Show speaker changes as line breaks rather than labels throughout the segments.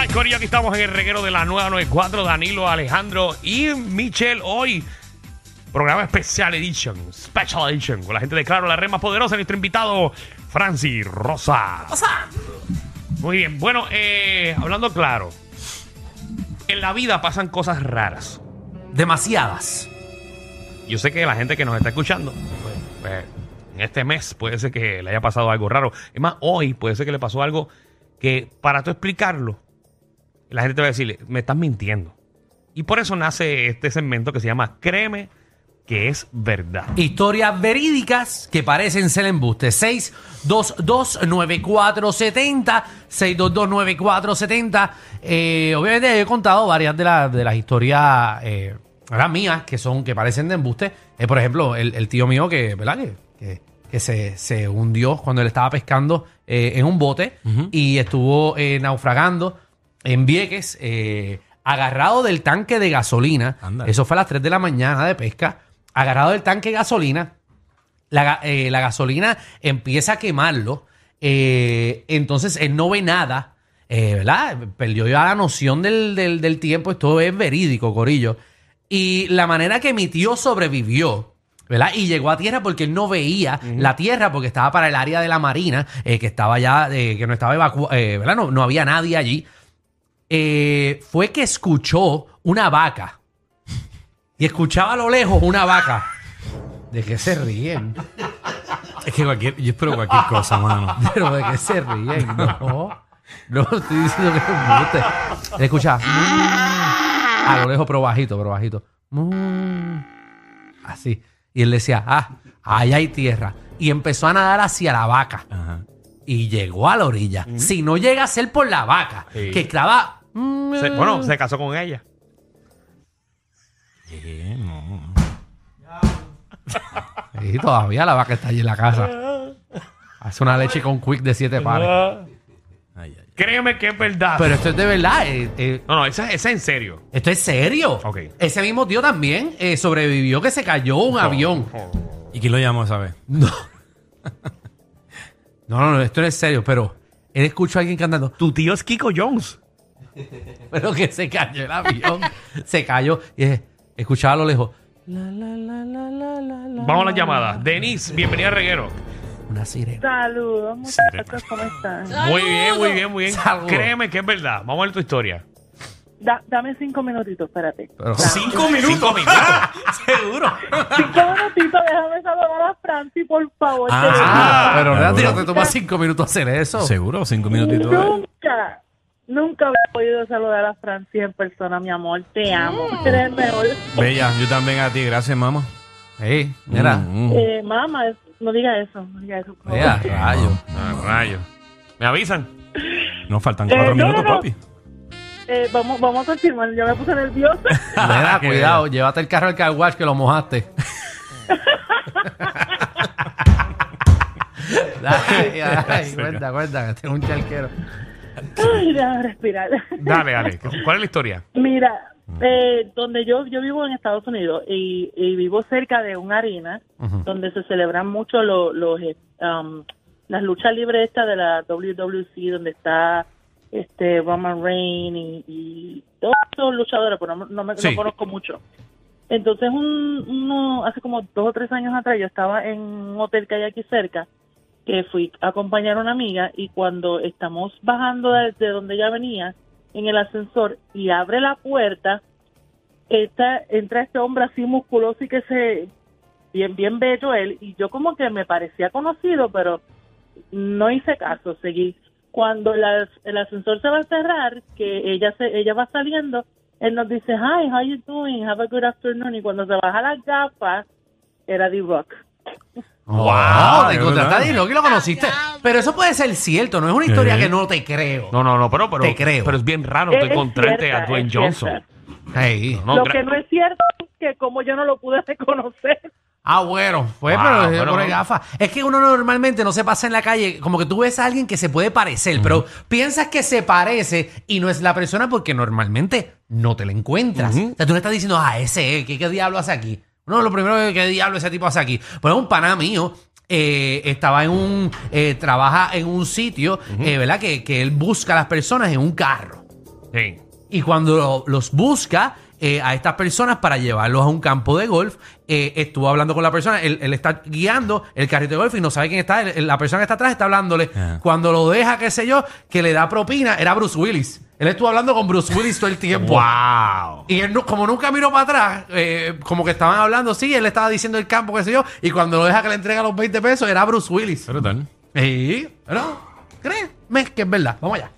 right, Corillo, aquí estamos en el reguero de la nueva 94, Danilo, Alejandro y Michelle. Hoy, programa especial edition, special edition, con la gente de Claro, la red más poderosa, nuestro invitado, Francis Rosa. Muy bien, bueno, eh, hablando claro, en la vida pasan cosas raras.
Demasiadas.
Yo sé que la gente que nos está escuchando, pues, pues, en este mes puede ser que le haya pasado algo raro. Es más, hoy puede ser que le pasó algo que para tú explicarlo, la gente te va a decir, me estás mintiendo. Y por eso nace este segmento que se llama Créeme que es verdad.
Historias verídicas que parecen ser embuste. 6229470. 6229470. Eh, obviamente he contado varias de, las de las historias eh, ¿verdad? mías que son que parecen de embuste. Eh, por ejemplo, el, el tío mío que, ¿verdad? Que, que, que se, se hundió cuando él estaba pescando eh, en un bote y estuvo eh, naufragando en Vieques, eh, agarrado del tanque de gasolina. Eso fue a las 3 de la mañana de pesca. Agarrado del tanque de gasolina. La, eh, la gasolina empieza a quemarlo. eh, entonces él no ve nada. eh, ¿Verdad? Perdió ya la noción del, del- del tiempo. Esto es verídico, Corillo. Y la manera que mi tío sobrevivió, ¿verdad? Y llegó a tierra porque él no veía la tierra porque estaba para el área de la marina, eh, que estaba ya, eh, que no estaba evacuado, ¿verdad? No, no había nadie allí. Eh, fue que escuchó una vaca. Y escuchaba a lo lejos una vaca. ¿De qué se ríen?
Es que cualquier, yo espero cualquier cosa, mano.
Pero de qué se ríen, no. No, estoy diciendo que es un embuste. Él escuchaba. "Mm", A lo lejos, pero bajito, pero bajito. "Mm", Así. Y él decía, ah, allá hay tierra. Y empezó a nadar hacia la vaca.
Ajá.
Y llegó a la orilla. Si no llega a ser por la vaca,
Sí.
que estaba. Mm,
Se- bueno, se casó con ella.
Eh, no.
Y todavía la vaca está allí en la casa. Hace una leche con quick de siete pares.
Ay, ay.
Créeme que es verdad.
Pero esto es de verdad. eh, eh,
no, no, esa, esa es en serio.
esto es serio.
Ok.
Ese mismo tío también eh, sobrevivió que se cayó un avión.
¿Y quién lo llamó esa vez?
No. no, no, no, esto no es serio, pero él escuchó a alguien cantando,
Tu tío es Kiko Jones.
pero que se cayó el avión. se cayó y eh, escuchaba a lo lejos. La, la, la, la, la, la, la,
Vamos a la
la,
llamada.
la.
Denise, bienvenida a Reguero.
Una sirena.
Saludos, muchachos, ¿cómo están?
Muy bien, muy bien, muy bien.
Saludos.
Créeme que es verdad. Vamos a ver tu historia.
Da- dame cinco minutitos, espérate.
Pero-
Cinco minutos. Cinco minutos.
Seguro.
Cinco minutitos, déjame saludar a Franci, por favor.
Ah,
Ah, pero. Nati, no te toma cinco minutos hacer eso.
Seguro, cinco minutitos.
Nunca, nunca había podido saludar a Franci en persona, mi amor. Te amo. Eres el mejor.
Bella, yo también a ti, gracias, mamá.
Ey, mira.
Mm, mm.
Eh, mamá, no diga eso, no diga eso. por favor.
Mira, rayo.
Ah, rayo. ¿Me avisan?
Nos faltan
Eh,
cuatro
no,
minutos,
no, no.
papi.
Eh, vamos, vamos a confirmar, ya me puse nerviosa.
Mira,
Qué
cuidado, llévate el carro al car wash que lo mojaste. Dale, dale, cuenta, cuenta, que tengo un charquero.
Ay, déjame respirar.
Dale, dale. ¿Cuál es la historia?
Mira, eh, donde yo yo vivo en Estados Unidos y, y vivo cerca de una arena
Ujú.
donde se celebran mucho los los eh, um, las luchas libres estas de la WWC donde está este Roman Reigns y, y todos esos luchadores, pero no, no me no conozco mucho. Entonces, un, uno, hace como dos o tres años atrás, yo estaba en un hotel que hay aquí cerca, que fui a acompañar a una amiga y cuando estamos bajando de, de donde ella venía, en el ascensor, y abre la puerta, esta, entra este hombre así musculoso y que se, bien, bien bello él, y yo como que me parecía conocido, pero no hice caso, seguí. Cuando la- el ascensor se va a cerrar, que ella se, ella va saliendo, él nos dice, hi, how you doing? Have a good afternoon. Y cuando se baja las gafas, era D-Rock.
Wow, te
es
encontraste a
verdad.
Y lo conociste. Pero eso puede ser cierto, no es una historia
Sí.
que no te creo.
No, no, no, pero, pero,
Te creo.
pero es bien raro
Es-
tú
es
encontrarte
cierta,
a Dwayne
es
Johnson.
cierta.
Hey.
No,
Lo
gra-
que no es cierto es que como yo no lo pude reconocer.
Ah, bueno, pues,
Wow,
pero
bueno,
por
bueno.
gafas. Es que uno normalmente no se pasa en la calle, como que tú ves a alguien que se puede parecer, pero piensas que se parece y no es la persona porque normalmente no te la encuentras.
Ujú.
O sea, tú le estás diciendo, ah, ese, es, ¿qué, qué diablo hace aquí? No, lo primero que, ¿qué diablo ese tipo hace aquí? Pues un pana mío. eh, estaba en un, eh, trabaja en un sitio, eh, ¿verdad? Que, que él busca a las personas en un carro.
Sí.
Y cuando lo- los busca eh, a estas personas para llevarlos a un campo de golf, eh, estuvo hablando con la persona, él, él está guiando el carrito de golf y no sabe quién está, él- la persona que está atrás está hablándole.
Ah.
Cuando lo deja, qué sé yo, que le da propina, era Bruce Willis. Él estuvo hablando con Bruce Willis todo el tiempo.
¡Wow!
Y él, no- como nunca miró para atrás, eh, como que estaban hablando, sí, él le estaba diciendo el campo, qué sé yo, y cuando lo deja que le entrega los 20 pesos, era Bruce Willis.
Pero tal.
Sí, pero, créeme que es verdad. Vamos allá.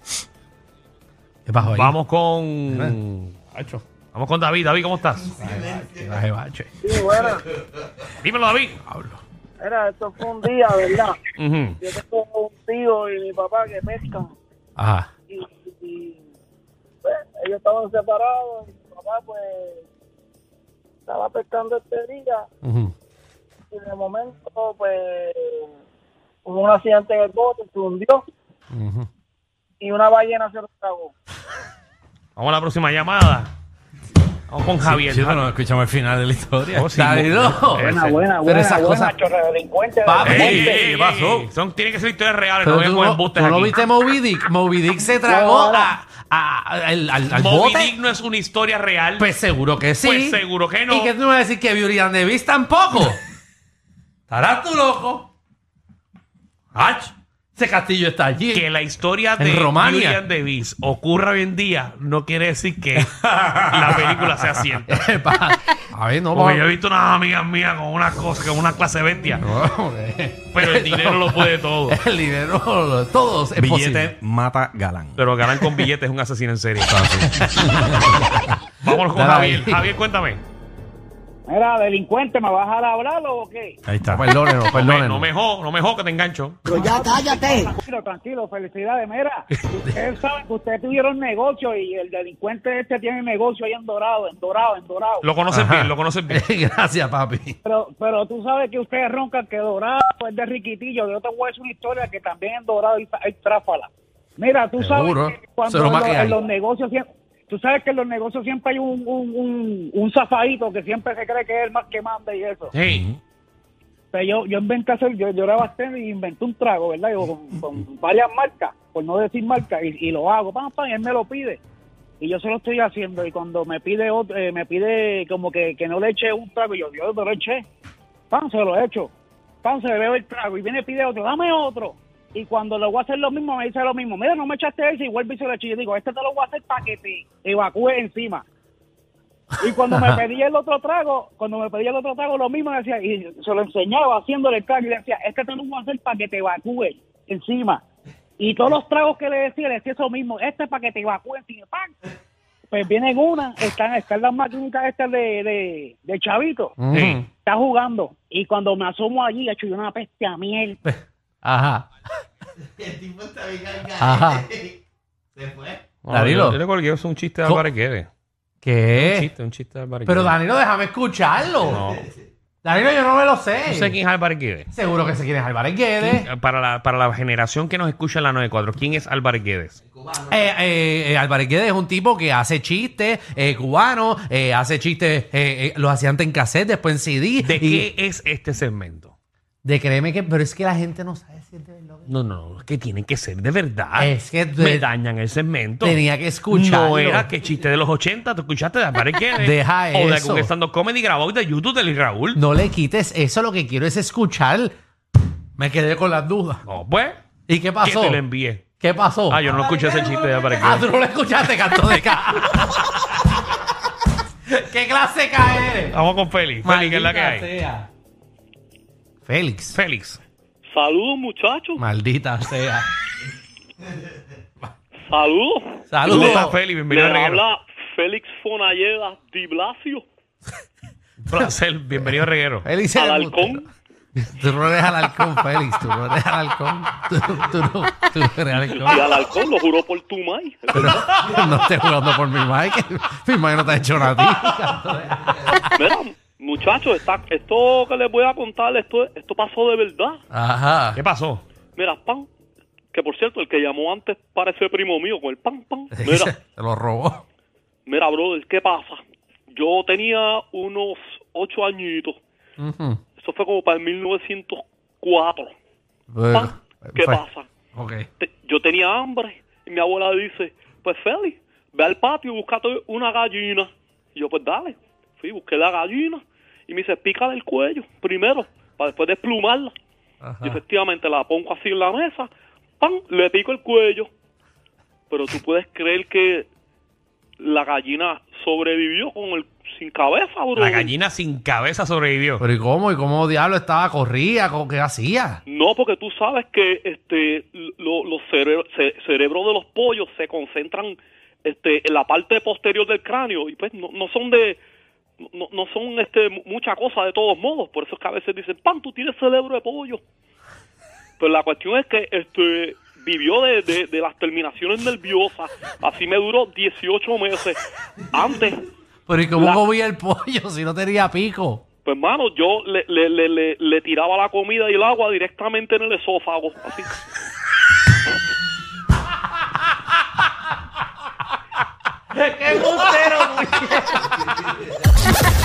¿Qué pasó ahí?
Vamos con.
Hacho.
Vamos con David. David, ¿cómo estás?
Qué baje bache.
Sí, bueno,
Dímelo, David.
era, esto fue un día, ¿verdad? Yo tengo un tío y mi papá que pescan
Ajá.
y, y, pues, ellos estaban separados y mi papá pues estaba pescando este día
Ujú.
y de momento pues hubo un accidente en el bote, se hundió y una ballena se lo tragó.
Vamos a la próxima llamada. Vamos con Javier.
Sí, pero no escuchamos el final de la historia.
Oh, sí, ese.
Buena, buena,
Pero
buena,
esas
buena,
cosas-
chorre delincuente.
Papi.
Ey,
¿Qué pasó?
Son, tienen que ser historias reales.
Pero
no
tú no, tú no viste Moby Dick. Moby Dick se tragó a, a- al, al, al
Moby
bote.
Dick no es una historia real.
Pues seguro que sí.
Pues seguro que no.
¿Y que tú me vas a decir que Beauty and the Beast tampoco? ¿Estarás tú loco? ¡Ach! Ese castillo está allí.
que la historia
En
de
Romania.
And the Beast ocurra hoy en día no quiere decir que la película sea cierta.
Pa- a ver, no
Porque yo he visto unas amigas mías con una cosa, con una clase bestia.
No,
Pero el dinero lo puede todo.
El dinero, todos es
Billete
posible.
mata galán.
Pero ganar con billetes es un asesino en serie. Vámonos con
Dale
Javier.
ahí.
Javier, cuéntame.
Mira, delincuente, ¿me vas a dejar hablar o qué?
Ahí está.
Perdónenos, perdónenos.
no me jo, no me jo, que te engancho.
Tranquilo, tranquilo, felicidades. Mira, ustedes saben que ustedes tuvieron negocio y el delincuente este tiene negocio ahí en Dorado, en Dorado, en Dorado.
Lo conoces
Ajá.
bien, lo conoces bien.
Gracias, papi.
Pero, pero tú sabes que ustedes roncan que Dorado es de Riquitillo. Yo te voy a decir una historia que también en Dorado hay, hay tráfala. Mira, tú
Seguro.
sabes que cuando en, los-
que hay.
en los negocios siempre... Tú sabes que en los negocios siempre hay un, un, un, un zafadito que siempre se cree que es el más que manda y eso.
Sí.
Pero yo, yo inventé hacer, yo, yo era bastante y inventé un trago, ¿verdad? Yo con, con varias marcas, por no decir marcas, y, y lo hago, pam, pam, y él me lo pide. Y yo se lo estoy haciendo, y cuando me pide otro, eh, me pide como que, que no le eche un trago, y yo, yo te lo eché, pam, se lo echo, pam, se le veo el trago, y viene y pide otro, dame otro. Y cuando le voy a hacer lo mismo, me dice lo mismo, mira, no me echaste ese, y vuelve y se lo eché. Yo digo, este te lo voy a hacer para que te evacúe encima. Y cuando me pedía el otro trago, cuando me pedía el otro trago, lo mismo decía, y se lo enseñaba haciéndole el trago y le decía, este te lo voy a hacer para que te evacúe encima. Y todos los tragos que le decía, le decía eso mismo, este es para que te evacúe encima. ¡Pam! Pues vienen una, están, están las maquinitas estas de, de, de chavito, está jugando. Y cuando me asomo allí, hecho yo una peste a miel.
Ajá. Ajá.
No,
Danilo.
Yo, yo le colgué eso un chiste de
Co-
Álvarez Guedes. Un
¿Qué?
chiste, un chiste de Álvarez
Pero
Guedes.
Danilo, déjame escucharlo.
No.
Danilo, yo no me lo sé.
No sé quién es Álvarez Guedes.
Seguro que se quiere Álvarez Guedes.
Eh, Para la, para la generación que nos escucha en la 94, ¿quién es Álvarez Guedes?
Eh, eh, eh, Álvarez Guedes es un tipo que hace chistes eh, cubano, eh, hace chistes, eh, eh, los hacía antes en cassette, después en CD.
¿De
y-
qué es este segmento?
De créeme que, pero es que la gente no sabe si es de verdad.
No, no, no, es que tienen que ser de verdad.
Es que
me
de-
dañan el segmento.
Tenía que escucharlo.
No era que chiste de los 80, tú escuchaste de Álvarez Guedes.
Deja
O de
eso.
algún stand-up comedy grabado de YouTube de Luis Raúl.
No le quites eso, lo que quiero es escuchar. Me quedé con las dudas.
No, pues.
¿Y qué
Que
pasó?
te lo envié.
¿Qué pasó?
Ah, yo no escuché ese chiste de Álvarez
Ah, tú no lo escuchaste, canto de ca. ¿Qué clase cae
Vamos con Félix. Félix, ¿qué es la que hay?
sea. Félix.
Félix.
Saludos, muchachos.
Maldita sea.
Saludos.
¿Cómo
Saludos.
estás, Félix? Bienvenido a
Me
Reguero.
habla Félix Fonalleda Di Blasio.
Placer. Bienvenido a Reguero.
Félix
Al
es
halcón.
Tú no eres al halcón, Félix. Tú no eres al halcón. Tú, tú no, tú no eres al
Y al halcón lo juro por tu mai.
No estés jugando por mi Mike. Mi Mike no te ha hecho nada a ti.
Mira, muchachos, está- esto que les voy a contar, esto, esto pasó de verdad.
Ajá.
¿Qué pasó?
Mira, pan. Que por cierto, el que llamó antes parece primo mío con el pan, pan. Mira,
Te lo robó.
mira, brother, ¿qué pasa? Yo tenía unos ocho añitos. Eso fue como para el 1904.
Bueno,
Pan, ¿Qué
fue-
pasa?
Ok.
te- yo tenía hambre y mi abuela dice, pues Félix, ve al patio y búscate una gallina. Y yo, pues dale. Fui, busqué la gallina y me dice, pícale el cuello primero, para después desplumarla. Y efectivamente la pongo así en la mesa, ¡pam! Le pico el cuello. Pero tú puedes creer que la gallina sobrevivió con el sin cabeza, bro.
La gallina sin cabeza sobrevivió.
Pero ¿y cómo? ¿Y cómo diablo estaba? ¿Corría? ¿Cómo- ¿Qué hacía?
No, porque tú sabes que este lo- los cere- ce- cerebros de los pollos se concentran este en la parte posterior del cráneo y pues no, no son de no, no son este mu- mucha cosa de todos modos, por eso es que a veces dicen, "Pan, tú tienes cerebro de pollo." Pero la cuestión es que este vivió de, de, de las terminaciones nerviosas, así me duró 18 meses. Antes
Pero ¿y cómo
La-
comía el pollo si no tenía pico?
Pues hermano, yo le, le, le, le, le tiraba la comida y el agua directamente en el esófago, así.